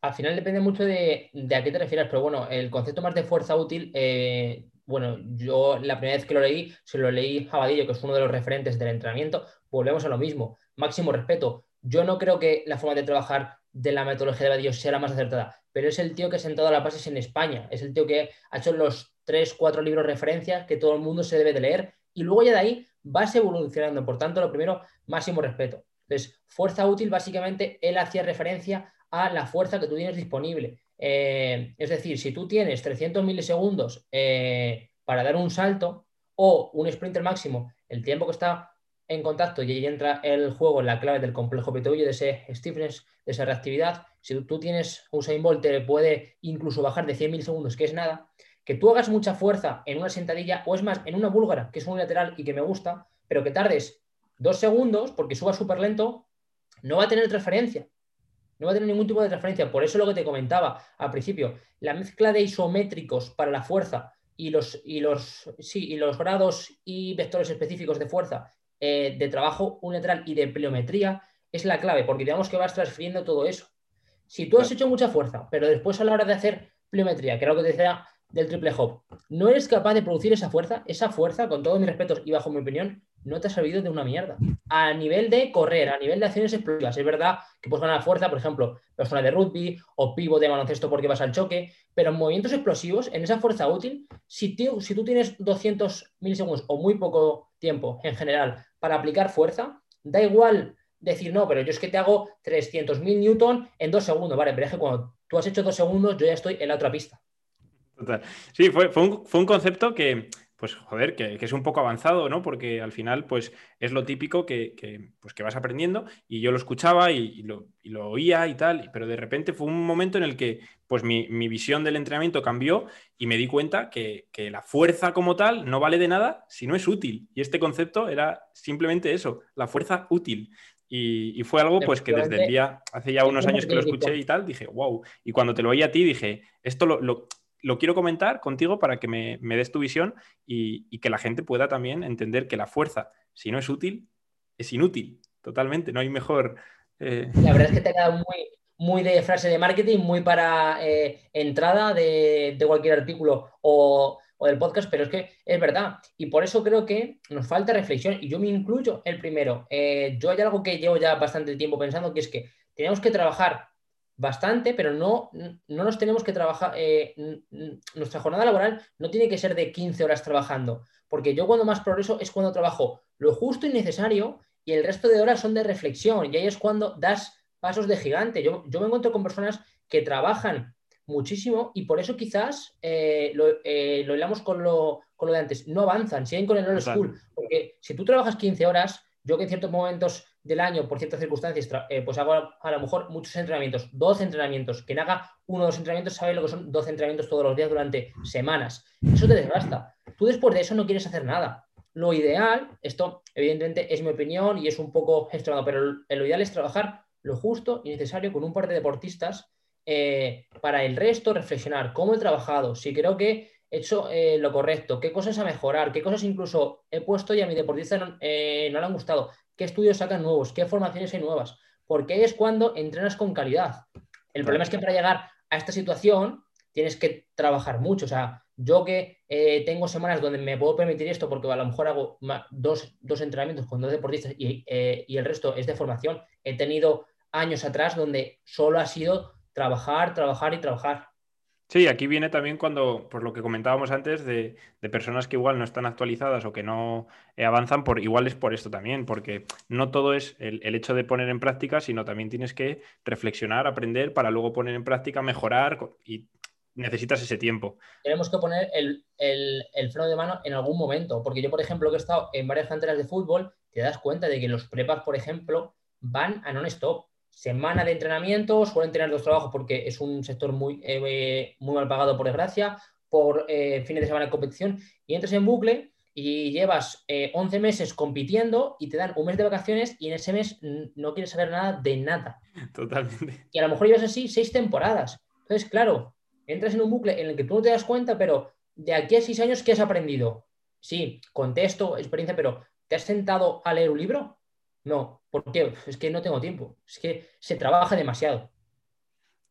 Al final depende mucho de, a qué te refieres, pero bueno, el concepto más de fuerza útil, eh, bueno, yo la primera vez que lo leí, se lo leí a Vadillo, que es uno de los referentes del entrenamiento, volvemos a lo mismo, máximo respeto. Yo no creo que la forma de trabajar de la metodología de Vadillo sea la más acertada, pero es el tío que ha sentado a las bases en España, es el tío que ha hecho los tres, cuatro libros referencia que todo el mundo se debe de leer, y luego ya de ahí vas evolucionando. Por tanto, lo primero, máximo respeto. Entonces, fuerza útil, básicamente, él hacía referencia a la fuerza que tú tienes disponible. Eh, es decir, si tú tienes 300 milisegundos eh, para dar un salto o un sprinter máximo, el tiempo que está en contacto y ahí entra el juego la clave del complejo petróleo de ese stiffness, de esa reactividad, si tú tienes un Usain Bolt, te puede incluso bajar de 100 milisegundos, que es nada, que tú hagas mucha fuerza en una sentadilla o es más, en una búlgara, que es un lateral y que me gusta, pero que tardes dos segundos porque suba súper lento, no va a tener transferencia. No va a tener ningún tipo de transferencia. Por eso lo que te comentaba al principio, la mezcla de isométricos para la fuerza y los, y los, sí, y los grados y vectores específicos de fuerza eh, de trabajo unilateral y de pliometría es la clave, porque digamos que vas transfiriendo todo eso. Si tú has hecho mucha fuerza, pero después a la hora de hacer pliometría, que era lo que te decía del triple hop, no eres capaz de producir esa fuerza, esa fuerza, con todos mis respetos y bajo mi opinión, no te ha servido de una mierda. A nivel de correr, a nivel de acciones explosivas, es verdad que puedes ganar fuerza, por ejemplo, persona de rugby o pivo de baloncesto porque vas al choque, pero en movimientos explosivos, en esa fuerza útil, si, si tú tienes 200 milisegundos o muy poco tiempo en general para aplicar fuerza, da igual decir, no, pero yo es que te hago 300.000 newton en dos segundos, vale, pero es que cuando tú has hecho dos segundos, yo ya estoy en la otra pista. Total. Sí, fue, fue, un, fue un concepto que, pues joder, que, es un poco avanzado, ¿no? Porque al final, pues es lo típico que, que pues, que vas aprendiendo y yo lo escuchaba y, lo, y, lo, oía y tal, pero de repente fue un momento en el que pues mi, mi visión del entrenamiento cambió y me di cuenta que, que, la fuerza como tal no vale de nada si no es útil. Y este concepto era simplemente eso, la fuerza útil. Y, fue algo pues que desde el día, hace ya unos años que lo escuché y tal, dije, wow. Y cuando te lo oí a ti, dije, esto lo, lo, lo quiero comentar contigo para que me, des tu visión y, que la gente pueda también entender que la fuerza, si no es útil, es inútil, totalmente. No hay mejor... Eh... La verdad es que te ha quedado muy, muy de frase de marketing, muy para eh, entrada de, cualquier artículo o o del podcast, pero es que es verdad. Y por eso creo que nos falta reflexión, y yo me incluyo el primero. Eh, yo hay algo que llevo ya bastante tiempo pensando, que es que tenemos que trabajar bastante, pero no, no nos tenemos que trabajar, eh, nuestra jornada laboral no tiene que ser de 15 horas trabajando, porque yo cuando más progreso es cuando trabajo lo justo y necesario y el resto de horas son de reflexión, y ahí es cuando das pasos de gigante. Yo, yo me encuentro con personas que trabajan muchísimo y por eso quizás eh, lo, eh, lo, hilamos con lo, con lo, de antes, no avanzan, siguen con el old school, porque si tú trabajas 15 horas, yo que en ciertos momentos del año, por ciertas circunstancias, eh, pues hago a, lo mejor muchos entrenamientos, 12 entrenamientos, quien haga uno o dos entrenamientos sabe lo que son 12 entrenamientos todos los días durante semanas, eso te desgasta. Tú después de eso no quieres hacer nada. Lo ideal, esto evidentemente es mi opinión y es un poco extremado, pero lo ideal es trabajar lo justo y necesario con un par de deportistas eh, para el resto reflexionar cómo he trabajado, si creo que he hecho eh, lo correcto, qué cosas a mejorar, qué cosas incluso he puesto y a mi deportista no, eh, no le han gustado, qué estudios sacan nuevos, qué formaciones hay nuevas, porque es cuando entrenas con calidad. El problema es que para llegar a esta situación tienes que trabajar mucho. O sea, yo que eh, tengo semanas donde me puedo permitir esto porque a lo mejor hago dos, dos entrenamientos con dos deportistas y, eh, y, el resto es de formación, he tenido años atrás donde solo ha sido trabajar, trabajar y trabajar. Sí, aquí viene también cuando, por lo que comentábamos antes, de, personas que igual no están actualizadas o que no eh, avanzan, por igual es por esto también, porque no todo es el, hecho de poner en práctica, sino también tienes que reflexionar, aprender para luego poner en práctica, mejorar y necesitas ese tiempo. Tenemos que poner el, el, el freno de mano en algún momento, porque yo, por ejemplo, que he estado en varias canteras de fútbol, te das cuenta de que los prepas, por ejemplo, van a non-stop semana de entrenamiento, suelen tener dos trabajos porque es un sector muy, eh, muy mal pagado, por desgracia, por eh, fines de semana de competición, y entras en bucle y llevas eh, 11 meses compitiendo y te dan un mes de vacaciones y en ese mes no quieres saber nada de nada. Totalmente. Y a lo mejor llevas así seis temporadas. Entonces, claro, entras en un bucle en el que tú no te das cuenta, pero de aquí a seis años, ¿qué has aprendido? Sí, contexto, experiencia, pero ¿te has sentado a leer un libro? No, ¿por qué? Es que no tengo tiempo, es que se trabaja demasiado.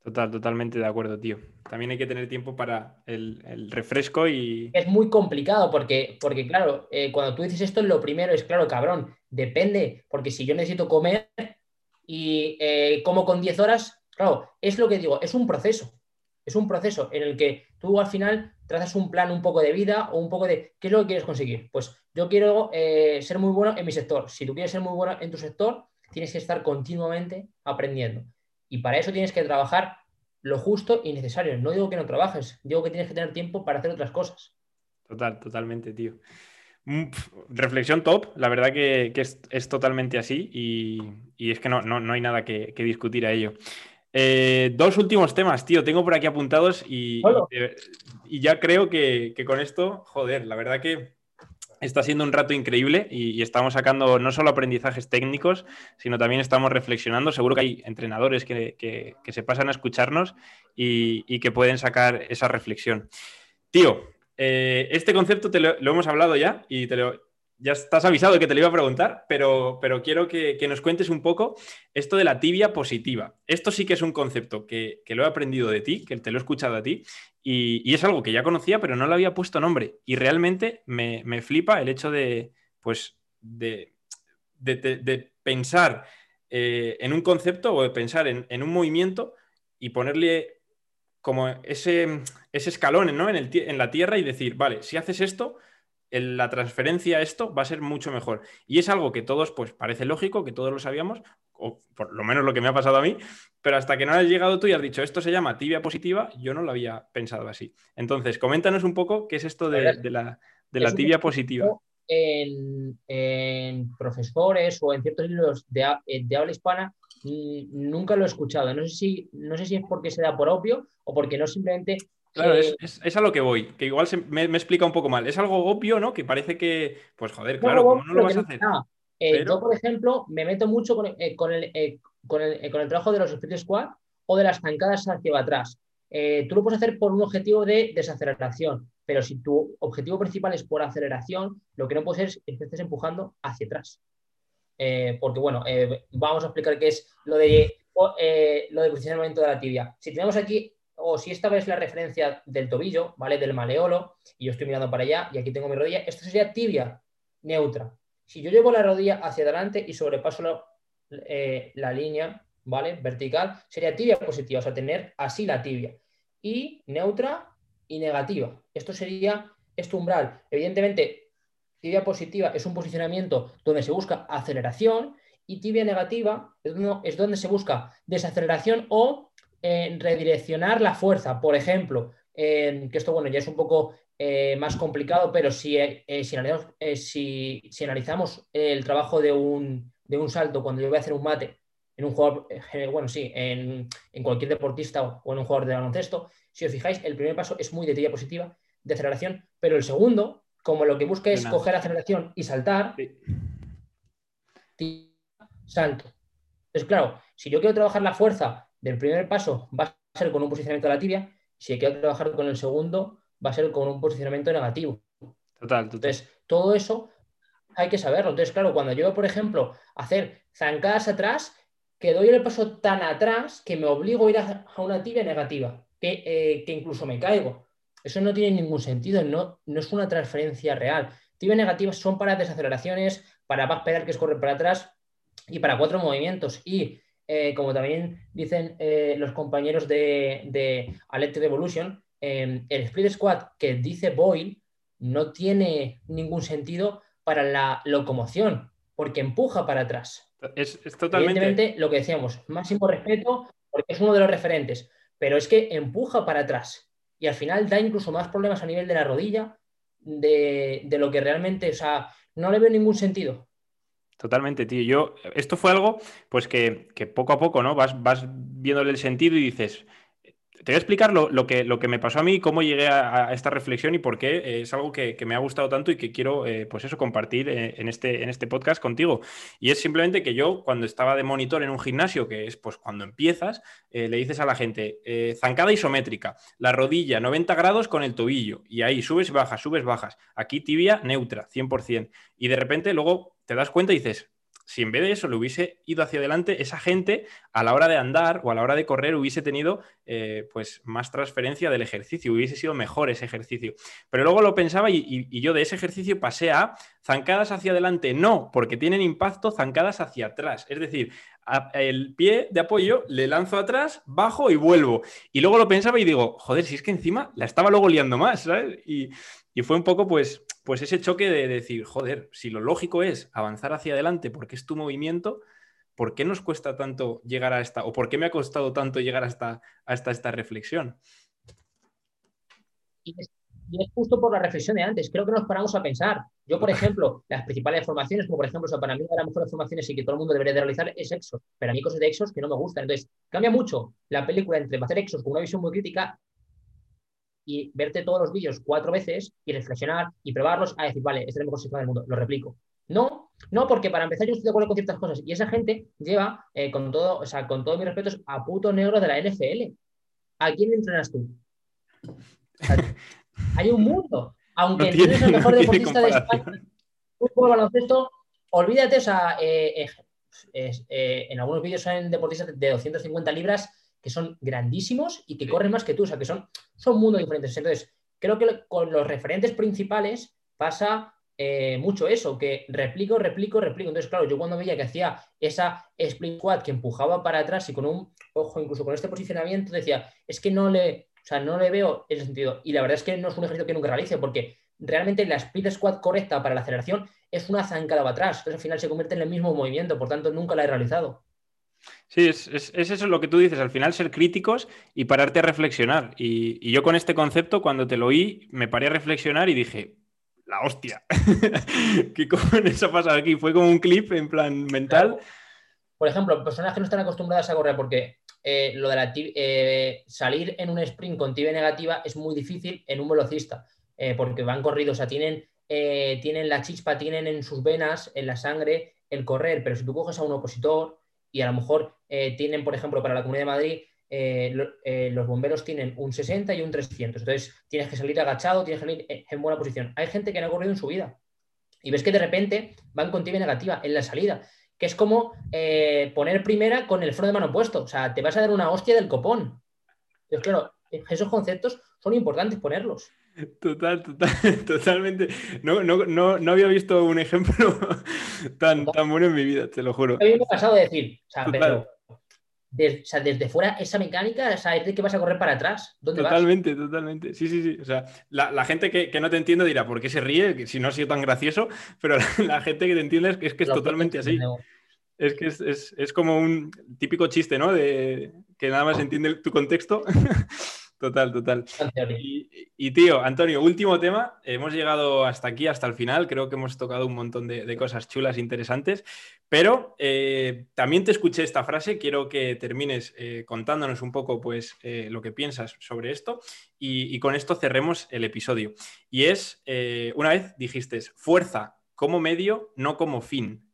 Total, totalmente de acuerdo, tío. También hay que tener tiempo para el, el refresco y... Es muy complicado porque, porque claro, eh, cuando tú dices esto, lo primero es, claro, cabrón, depende, porque si yo necesito comer y eh, como con 10 horas, claro, es lo que digo, es un proceso. Es un proceso en el que tú al final trazas un plan un poco de vida o un poco de qué es lo que quieres conseguir. Pues yo quiero eh, ser muy bueno en mi sector. Si tú quieres ser muy bueno en tu sector, tienes que estar continuamente aprendiendo. Y para eso tienes que trabajar lo justo y necesario. No digo que no trabajes, digo que tienes que tener tiempo para hacer otras cosas. Total, totalmente, tío. Mm, reflexión top, la verdad que, es, totalmente así y, es que no, no, no, hay nada que discutir a ello. Eh, dos últimos temas, tío, tengo por aquí apuntados y, y, y ya creo que, que, con esto, joder, la verdad que está siendo un rato increíble y, y, estamos sacando no solo aprendizajes técnicos, sino también estamos reflexionando. Seguro que hay entrenadores que, que, que se pasan a escucharnos y, y, que pueden sacar esa reflexión. Tío, eh, este concepto te lo, hemos hablado ya y te lo, ya estás avisado de que te lo iba a preguntar, pero, pero quiero que, nos cuentes un poco esto de la tibia positiva. Esto sí que es un concepto que, lo he aprendido de ti, que te lo he escuchado a ti, y, es algo que ya conocía, pero no le había puesto nombre. Y realmente me, flipa el hecho de, pues, de, de, pensar eh, en un concepto o de pensar en, un movimiento y ponerle como ese, ese escalón ¿no? en, el, en la tierra y decir, vale, si haces esto, la transferencia a esto va a ser mucho mejor. Y es algo que todos, pues parece lógico, que todos lo sabíamos, o por lo menos lo que me ha pasado a mí, pero hasta que no has llegado tú y has dicho esto se llama tibia positiva, yo no lo había pensado así. Entonces, coméntanos un poco qué es esto de, la, tibia positiva. En, profesores o en ciertos libros de, de habla hispana nunca lo he escuchado. No sé, si, no sé si es porque se da por obvio o porque no simplemente Claro, es, a lo que voy, que igual me, explica un poco mal. Es algo obvio, ¿no? Que parece que, pues joder, claro, ¿cómo no lo vas a hacer? Eh, yo, por ejemplo, me meto mucho con, eh, con, el, eh, con, el, con, el, trabajo de los split squad o de las zancadas hacia atrás. tú lo puedes hacer por un objetivo de desaceleración, pero si tu objetivo principal es por aceleración, lo que no puedes hacer es que estés empujando hacia atrás. porque, bueno, vamos a explicar qué es lo de, lo de posicionamiento de la tibia. Si tenemos aquí o si esta vez la referencia del tobillo, ¿vale? Del maleolo, y yo estoy mirando para allá y aquí tengo mi rodilla, esto sería tibia neutra. Si yo llevo la rodilla hacia adelante y sobrepaso eh, la, línea, ¿vale? Vertical, sería tibia positiva, o sea, tener así la tibia. Y neutra y negativa. Esto sería este umbral. Evidentemente, tibia positiva es un posicionamiento donde se busca aceleración y tibia negativa es donde se busca desaceleración o redireccionar la fuerza, por ejemplo, que esto, bueno, ya es un poco eh, más complicado, pero si, eh, eh, si, si, analizamos el trabajo de un, de un, salto cuando yo voy a hacer un mate en un jugador, bueno, sí, en, en, cualquier deportista o en un jugador de baloncesto, si os fijáis, el primer paso es muy de tilla positiva, de aceleración, pero el segundo, como lo que busca es coger aceleración y saltar, salto. Entonces, claro, si yo quiero trabajar la fuerza del primer paso va a ser con un posicionamiento de la tibia, si hay que trabajar con el segundo, va a ser con un posicionamiento negativo. Total, total. Entonces, todo eso hay que saberlo. Entonces, claro, cuando yo, por ejemplo, hacer zancadas atrás, que doy el paso tan atrás que me obligo a ir a, una tibia negativa, eh, que, incluso me caigo. Eso no tiene ningún sentido, no, no es una transferencia real. Tibia negativas son para desaceleraciones, para backpedal, que es correr para atrás, y para cuatro movimientos. Y eh, como también dicen eh, los compañeros de, de Revolution, em, el split squat que dice Boyle no tiene ningún sentido para la locomoción, porque empuja para atrás. Es, totalmente. Evidentemente, lo que decíamos, máximo respeto, porque es uno de los referentes, pero es que empuja para atrás y al final da incluso más problemas a nivel de la rodilla de, de lo que realmente, o sea, no le veo ningún sentido. Totalmente, tío. Yo, esto fue algo, pues que, poco a poco, ¿no? Vas, vas viéndole el sentido y dices, te voy a explicar lo, que, me pasó a mí, cómo llegué a, esta reflexión y por qué es algo que, me ha gustado tanto y que quiero, eh, pues eso, compartir eh, en, este, en este podcast contigo. Y es simplemente que yo, cuando estaba de monitor en un gimnasio, que es pues cuando empiezas, eh, le dices a la gente, zancada isométrica, la rodilla 90 grados con el tobillo, y ahí subes, bajas, subes, bajas. Aquí tibia neutra, 100%. Y de repente luego te das cuenta y dices, si en vez de eso le hubiese ido hacia adelante, esa gente a la hora de andar o a la hora de correr hubiese tenido eh, pues más transferencia del ejercicio, hubiese sido mejor ese ejercicio. Pero luego lo pensaba y, yo de ese ejercicio pasé a zancadas hacia adelante, no, porque tienen impacto zancadas hacia atrás. Es decir, el pie de apoyo le lanzo atrás, bajo y vuelvo. Y luego lo pensaba y digo, joder, si es que encima la estaba luego liando más, ¿sabes? Y, y fue un poco, pues, pues ese choque de decir, joder, si lo lógico es avanzar hacia adelante porque es tu movimiento, ¿por qué nos cuesta tanto llegar a esta, o por qué me ha costado tanto llegar hasta, hasta esta reflexión? Y es, justo por la reflexión de antes, creo que nos paramos a pensar. Yo, por ejemplo, las principales formaciones, como por ejemplo, para mí una de las mejores formaciones y que todo el mundo debería de realizar es Exos, pero a mí cosas de Exos que no me gustan. Entonces, cambia mucho la película entre hacer Exos con una visión muy crítica y verte todos los vídeos cuatro veces y reflexionar y probarlos a decir, vale, este es el mejor sistema del mundo, lo replico. No, no, porque para empezar yo estoy de acuerdo con ciertas cosas y esa gente lleva, eh, con todo, o sea, con todos mis respetos, a puto negro de la NFL. ¿A quién entrenas tú? Hay un mundo. Aunque no el mejor deportista de España, fútbol, baloncesto, olvídate, o sea, eh, eh, en algunos vídeos son deportistas de 250 libras que son grandísimos y que corren más que tú, o sea, que son, son mundos diferentes. Entonces, creo que con los referentes principales pasa eh, mucho eso, que replico, replico, replico. Entonces, claro, yo cuando veía que hacía esa split squat que empujaba para atrás y con un, ojo, incluso con este posicionamiento, decía, es que no le, sea, no le veo ese sentido. Y la verdad es que no es un ejercicio que nunca realice, porque realmente la split squat correcta para la aceleración es una zancada para atrás. Entonces, al final se convierte en el mismo movimiento, por tanto, nunca la he realizado. Sí, es, es, eso lo que tú dices, al final ser críticos y pararte a reflexionar. Y, yo con este concepto, cuando te lo oí, me paré a reflexionar y dije, la hostia, ¿qué cojones ha pasado aquí? Fue como un clip en plan mental. Por ejemplo, personas que no están acostumbradas a correr, porque eh, lo de la eh, salir en un sprint con tibia negativa es muy difícil en un velocista, eh, porque van corridos, o sea, tienen, tienen la chispa, tienen en sus venas, en la sangre, el correr, pero si tú coges a un opositor y a lo mejor tienen, por ejemplo, para la Comunidad de Madrid, los bomberos tienen un 60 y un 300. Entonces, tienes que salir agachado, tienes que salir en buena posición. Hay gente que no ha corrido en su vida y ves que de repente van con tibia negativa en la salida, que es como poner primera con el freno de mano puesto. O sea, te vas a dar una hostia del copón. Entonces, claro, esos conceptos son importantes ponerlos. Total, total, totalmente. No, no, no, no, había visto un ejemplo tan, tan bueno en mi vida, te lo juro. A mí me ha pasado de decir, o sea, pero, desde fuera, esa mecánica, o sea, es de que vas a correr para atrás. ¿Dónde totalmente, totalmente. Sí, sí, sí. O sea, la, gente que, que, no te entiende dirá, ¿por qué se ríe? Si no ha sido tan gracioso, pero la, gente que te entiende es que es, que es totalmente así. Es que es, es, es, como un típico chiste, ¿no? De que nada más entiende tu contexto. Total, total. Y, tío, Antonio, último tema. Hemos llegado hasta aquí, hasta el final. Creo que hemos tocado un montón de, cosas chulas, interesantes. Pero eh, también te escuché esta frase. Quiero que termines eh, contándonos un poco, pues, eh, lo que piensas sobre esto. Y, y, con esto cerremos el episodio. Y es, una vez dijiste, fuerza como medio, no como fin.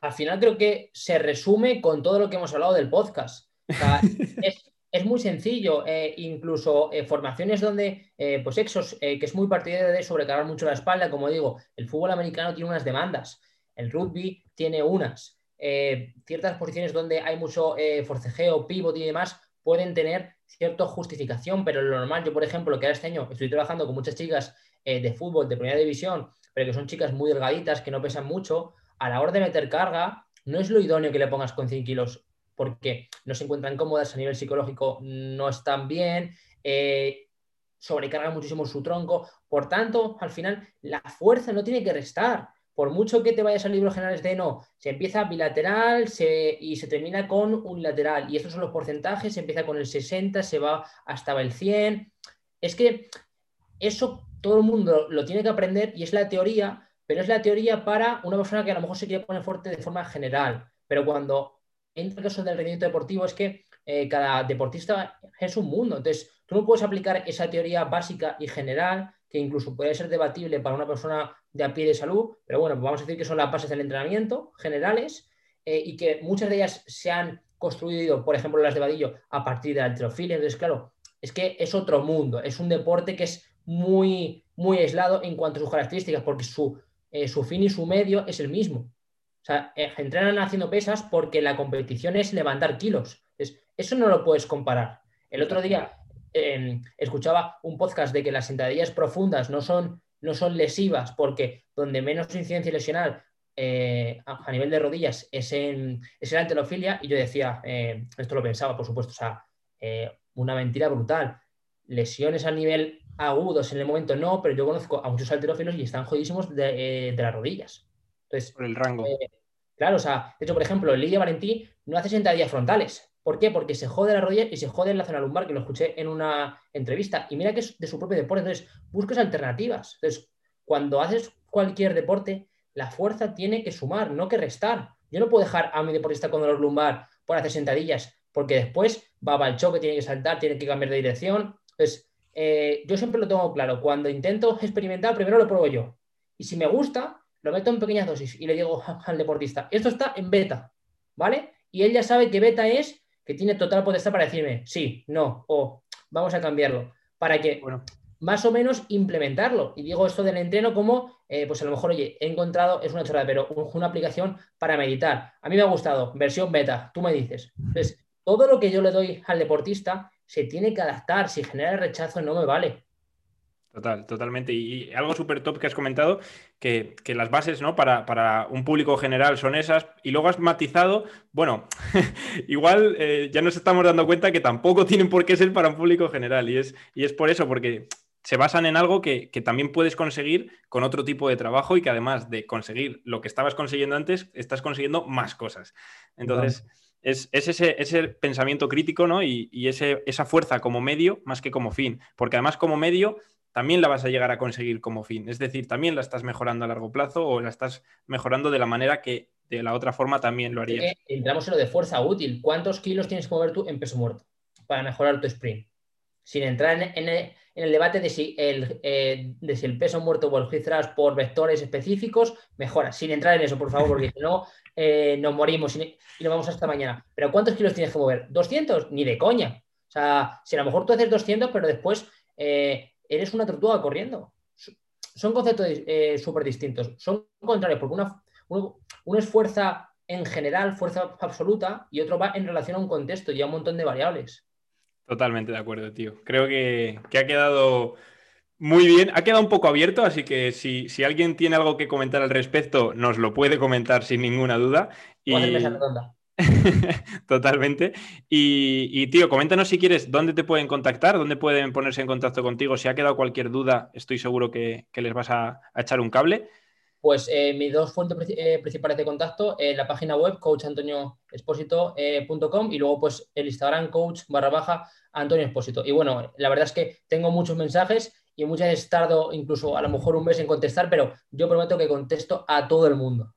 Al final creo que se resume con todo lo que hemos hablado del podcast. O sea, es es muy sencillo, eh, incluso eh, formaciones donde, eh, pues Exos, que es muy partidario de sobrecargar mucho la espalda, como digo, el fútbol americano tiene unas demandas, el rugby tiene unas, ciertas posiciones donde hay mucho forcejeo, pivot y demás, pueden tener cierta justificación, pero lo normal, yo por ejemplo, que ahora este año estoy trabajando con muchas chicas de fútbol de primera división, pero que son chicas muy delgaditas, que no pesan mucho, a la hora de meter carga, no es lo idóneo que le pongas con 100 kilos porque no se encuentran cómodas a nivel psicológico, no están bien, eh, sobrecargan muchísimo su tronco. Por tanto, al final, la fuerza no tiene que restar. Por mucho que te vayas a libros generales de no, se empieza bilateral y se termina con unilateral. Y estos son los porcentajes, se empieza con el 60, se va hasta el 100. Es que eso todo el mundo lo tiene que aprender y es la teoría, pero es la teoría para una persona que a lo mejor se quiere poner fuerte de forma general. Pero cuando en el caso del rendimiento deportivo es que eh, cada deportista es un mundo. Entonces, tú no puedes aplicar esa teoría básica y general, que incluso puede ser debatible para una persona de a pie de salud, pero bueno, vamos a decir que son las bases del entrenamiento generales eh, y que muchas de ellas se han construido, por ejemplo, las de Vadillo, a partir de la alterofilia. Entonces, claro, es que es otro mundo, es un deporte que es muy, muy aislado en cuanto a sus características, porque su, eh, su fin y su medio es el mismo. Sea, eh, entrenan haciendo pesas porque la competición es levantar kilos. eso no lo puedes comparar. El otro día em, escuchaba un podcast de que las sentadillas profundas no son, no son lesivas porque donde menos incidencia lesional eh, a, nivel de rodillas es en, es en antelofilia y yo decía, eh, esto lo pensaba, por supuesto, o sea, una mentira brutal. Lesiones a nivel agudos en el momento no, pero yo conozco a muchos alterófilos y están jodidísimos de las rodillas. Entonces, por el rango. Eh, claro, o sea, de hecho, por ejemplo, Lidia Valentí no hace sentadillas frontales. ¿Por qué? Porque se jode la rodilla y se jode en la zona lumbar, que lo escuché en una entrevista. Y mira que es de su propio deporte. Entonces, buscas alternativas. Entonces, cuando haces cualquier deporte, la fuerza tiene que sumar, no que restar. Yo no puedo dejar a mi deportista con dolor lumbar por hacer sentadillas, porque después va al choque, tiene que saltar, tiene que cambiar de dirección. Entonces, eh, yo siempre lo tengo claro. Cuando intento experimentar, primero lo pruebo yo. Y si me gusta, lo meto en pequeñas dosis y le digo al deportista, esto está en beta, ¿vale? Y él ya sabe que beta es que tiene total potestad para decirme sí, no, o vamos a cambiarlo. para que más o menos implementarlo. Y digo esto del entreno como, eh, pues a lo mejor, oye, he encontrado, es una chorrada, pero una aplicación para meditar. A mí me ha gustado, versión beta, tú me dices. Entonces, todo lo que yo le doy al deportista se tiene que adaptar. Si genera rechazo, no me vale. Total, totalmente. Y, algo súper top que has comentado, que, las bases ¿no? Para, para, un público general son esas, y luego has matizado, bueno, igual eh, ya nos estamos dando cuenta que tampoco tienen por qué ser para un público general, y es, y es por eso, porque se basan en algo que, también puedes conseguir con otro tipo de trabajo y que además de conseguir lo que estabas consiguiendo antes, estás consiguiendo más cosas. Entonces... Es, ese, ese, pensamiento crítico ¿no? y, y ese, esa fuerza como medio más que como fin, porque además como medio también la vas a llegar a conseguir como fin. Es decir, también la estás mejorando a largo plazo o la estás mejorando de la manera que de la otra forma también lo harías. entramos en lo de fuerza útil. ¿Cuántos kilos tienes que mover tú en peso muerto para mejorar tu sprint? Sin entrar en, el, debate de si, el, eh, de si el peso muerto o el por vectores específicos mejora. Sin entrar en eso, por favor, porque si no, eh, nos morimos y, nos vamos hasta mañana. Pero ¿cuántos kilos tienes que mover? ¿200? Ni de coña. O sea, si a lo mejor tú haces 200, pero después eh, eres una tortuga corriendo. Son conceptos súper distintos. Son contrarios, porque una, uno, es fuerza en general, fuerza absoluta, y otro va en relación a un contexto y a un montón de variables. Totalmente de acuerdo, tío. Creo que, ha quedado muy bien. Ha quedado un poco abierto, así que si, alguien tiene algo que comentar al respecto, nos lo puede comentar sin ninguna duda. Y... Totalmente. Y, tío, coméntanos si quieres dónde te pueden contactar, dónde pueden ponerse en contacto contigo. Si ha quedado cualquier duda, estoy seguro que, les vas a, echar un cable. Pues eh, mis dos fuentes eh, principales de contacto, en la página web coachantonioexposito.com y luego pues el Instagram coach barra baja Antonio Expósito. Y bueno, la verdad es que tengo muchos mensajes y muchas veces tardo incluso a lo mejor un mes en contestar, pero yo prometo que contesto a todo el mundo.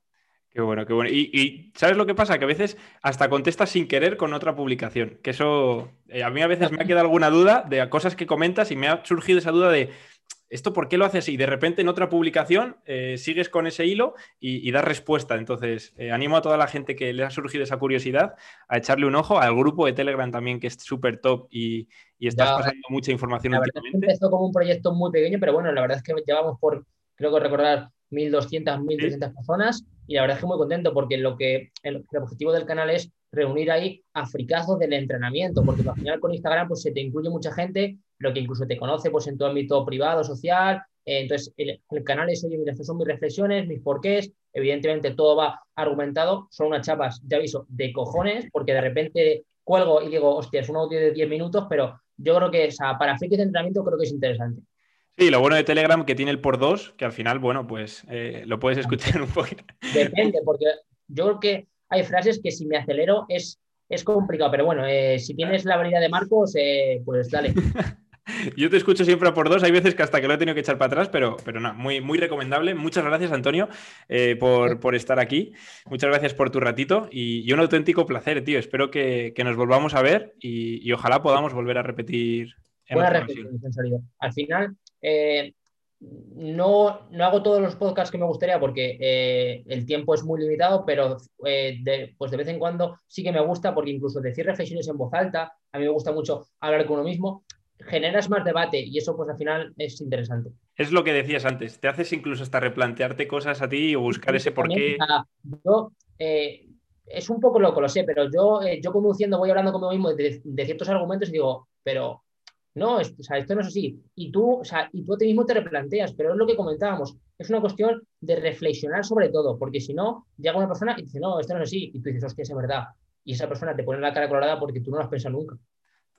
Qué bueno, qué bueno. Y, ¿sabes lo que pasa? Que a veces hasta contestas sin querer con otra publicación. Que eso, eh, a mí a veces me ha quedado alguna duda de cosas que comentas y me ha surgido esa duda de, ¿esto por qué lo haces? Y de repente en otra publicación eh, sigues con ese hilo y, das respuesta. Entonces, eh, animo a toda la gente que le ha surgido esa curiosidad a echarle un ojo al grupo de Telegram también, que es súper top y, estás pasando mucha información la últimamente. empezó como un proyecto muy pequeño, pero bueno, la verdad es que llevamos por, creo que recordar, 1.200, 1.300 personas y la verdad es que muy contento porque lo que el, objetivo del canal es reunir ahí africazos del entrenamiento, porque al final con Instagram pues se te incluye mucha gente, pero que incluso te conoce pues en tu ámbito privado, social, eh, entonces el, canal es, oye, mira, estas son mis reflexiones, mis porqués, evidentemente todo va argumentado, son unas chapas, ya aviso, de cojones, porque de repente cuelgo y digo, hostia, es un audio de 10 minutos, pero yo creo que o sea, para frikis de entrenamiento creo que es interesante. Sí, lo bueno de Telegram que tiene el por dos, que al final, bueno, pues eh, lo puedes escuchar un poquito. Depende, porque yo creo que hay frases que si me acelero es, es complicado, pero bueno, eh, si tienes la habilidad de Marcos, eh, pues dale. Yo te escucho siempre a por dos, hay veces que hasta que lo he tenido que echar para atrás, pero, pero no, muy, muy recomendable. Muchas gracias, Antonio, por, estar aquí. Muchas gracias por tu ratito y, un auténtico placer, tío. Espero que, nos volvamos a ver y, ojalá podamos volver a repetir. Buena reflexión, Al final, eh, no, no, hago todos los podcasts que me gustaría porque eh, el tiempo es muy limitado, pero eh, de, pues de vez en cuando sí que me gusta porque incluso decir reflexiones en voz alta, a mí me gusta mucho hablar con uno mismo, generas más debate y eso pues al final es interesante. Es lo que decías antes, te haces incluso hasta replantearte cosas a ti o buscar ese porqué. Yo, es un poco loco, lo sé, pero yo, yo conduciendo voy hablando conmigo mismo de, de ciertos argumentos y digo, pero no, esto no es así. Y tú, o sea, y tú a ti mismo te replanteas, pero es lo que comentábamos. Es una cuestión de reflexionar sobre todo, porque si no, llega una persona y dice, no, esto no es así. Y tú dices, hostia, es verdad. Y esa persona te pone la cara colorada porque tú no lo has pensado nunca.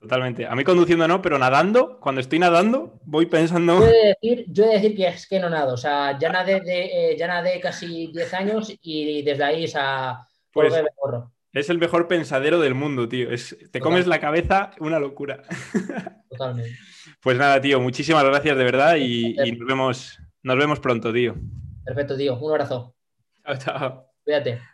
Totalmente. A mí conduciendo no, pero nadando, cuando estoy nadando, voy pensando. Yo he de decir, yo de decir que es que no nado. O sea, ya nadé, de, eh, ya nadé casi 10 años y desde ahí, o sea, pues, es el mejor pensadero del mundo, tío. te comes la cabeza, una locura. Totalmente. Pues nada, tío, muchísimas gracias de verdad y, nos, vemos, nos vemos pronto, tío. Perfecto, tío. Un abrazo. Chao, chao. Cuídate.